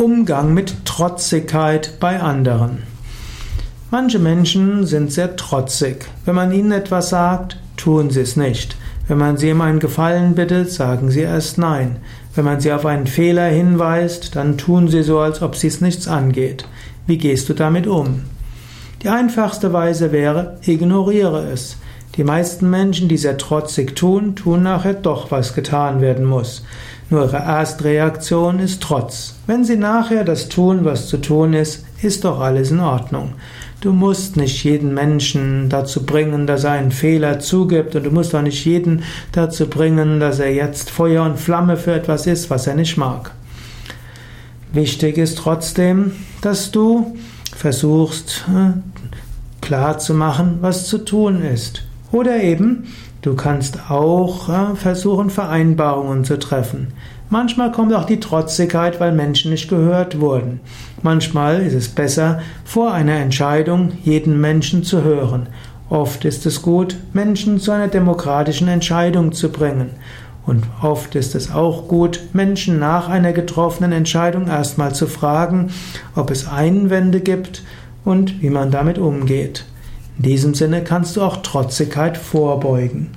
Umgang mit Trotzigkeit bei anderen. Manche Menschen sind sehr trotzig. Wenn man ihnen etwas sagt, tun sie es nicht. Wenn man sie um einen Gefallen bittet, sagen sie erst Nein. Wenn man sie auf einen Fehler hinweist, dann tun sie so, als ob sie es nichts angeht. Wie gehst du damit um? Die einfachste Weise wäre, ignoriere es. Die meisten Menschen, die sehr trotzig tun, tun nachher doch, was getan werden muss. Nur ihre Erstreaktion ist Trotz. Wenn sie nachher das tun, was zu tun ist, ist doch alles in Ordnung. Du musst nicht jeden Menschen dazu bringen, dass er einen Fehler zugibt und du musst auch nicht jeden dazu bringen, dass er jetzt Feuer und Flamme für etwas ist, was er nicht mag. Wichtig ist trotzdem, dass du versuchst äh, klar zu machen, was zu tun ist. Oder eben, du kannst auch äh, versuchen, Vereinbarungen zu treffen. Manchmal kommt auch die Trotzigkeit, weil Menschen nicht gehört wurden. Manchmal ist es besser, vor einer Entscheidung jeden Menschen zu hören. Oft ist es gut, Menschen zu einer demokratischen Entscheidung zu bringen. Und oft ist es auch gut, Menschen nach einer getroffenen Entscheidung erstmal zu fragen, ob es Einwände gibt und wie man damit umgeht. In diesem Sinne kannst du auch Trotzigkeit vorbeugen.